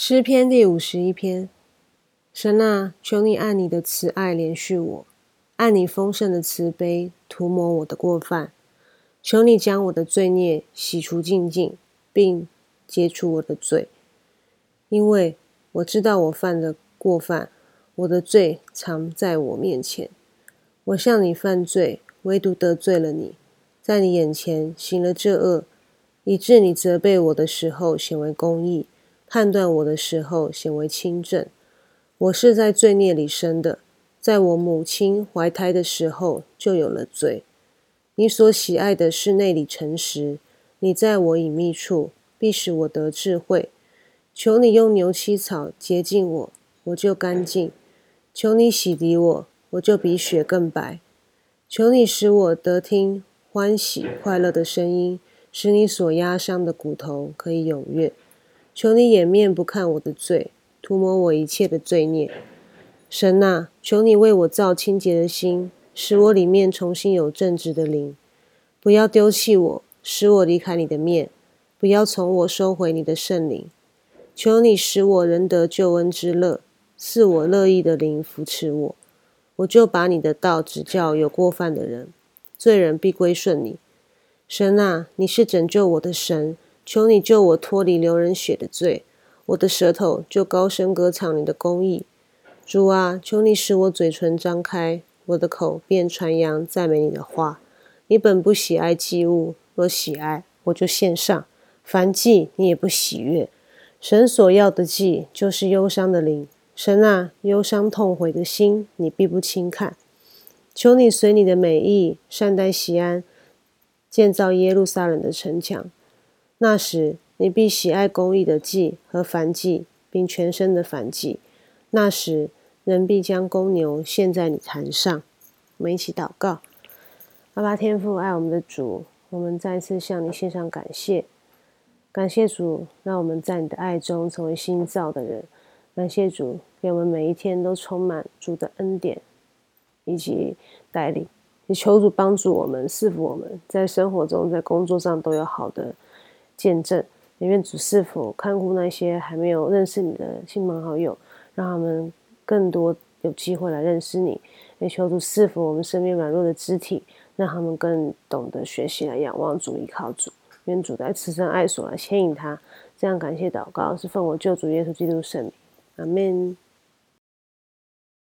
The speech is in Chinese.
诗篇第五十一篇，神啊，求你按你的慈爱连续我，按你丰盛的慈悲涂抹我的过犯。求你将我的罪孽洗除净净，并解除我的罪，因为我知道我犯的过犯，我的罪藏在我面前。我向你犯罪，唯独得罪了你，在你眼前行了这恶，以致你责备我的时候显为公义。判断我的时候显为轻正，我是在罪孽里生的，在我母亲怀胎的时候就有了罪。你所喜爱的是内里诚实，你在我隐秘处必使我得智慧。求你用牛膝草洁净我，我就干净；求你洗涤我，我就比雪更白。求你使我得听欢喜快乐的声音，使你所压伤的骨头可以踊跃。求你掩面不看我的罪，涂抹我一切的罪孽。神啊，求你为我造清洁的心，使我里面重新有正直的灵。不要丢弃我，使我离开你的面；不要从我收回你的圣灵。求你使我仍得救恩之乐，赐我乐意的灵扶持我。我就把你的道指教有过犯的人，罪人必归顺你。神啊，你是拯救我的神。求你救我脱离流人血的罪，我的舌头就高声歌唱你的公义。主啊，求你使我嘴唇张开，我的口便传扬赞美你的话。你本不喜爱祭物，若喜爱，我就献上；凡祭你也不喜悦。神所要的祭，就是忧伤的灵。神啊，忧伤痛悔的心，你必不轻看。求你随你的美意善待西安，建造耶路撒冷的城墙。那时，你必喜爱公义的祭和燔祭，并全身的燔祭。那时，人必将公牛献在你坛上。我们一起祷告：阿爸天父，爱我们的主，我们再次向你献上感谢。感谢主，让我们在你的爱中成为新造的人。感谢主，给我们每一天都充满主的恩典以及带领。也求主帮助我们，赐福我们在生活中、在工作上都有好的。见证，也愿主是否看顾那些还没有认识你的亲朋好友，让他们更多有机会来认识你。也求主是否我们身边软弱的肢体，让他们更懂得学习来仰望主、依靠主。愿主在慈善爱所来牵引他。这样感谢祷告，是奉我救主耶稣基督圣名。阿门。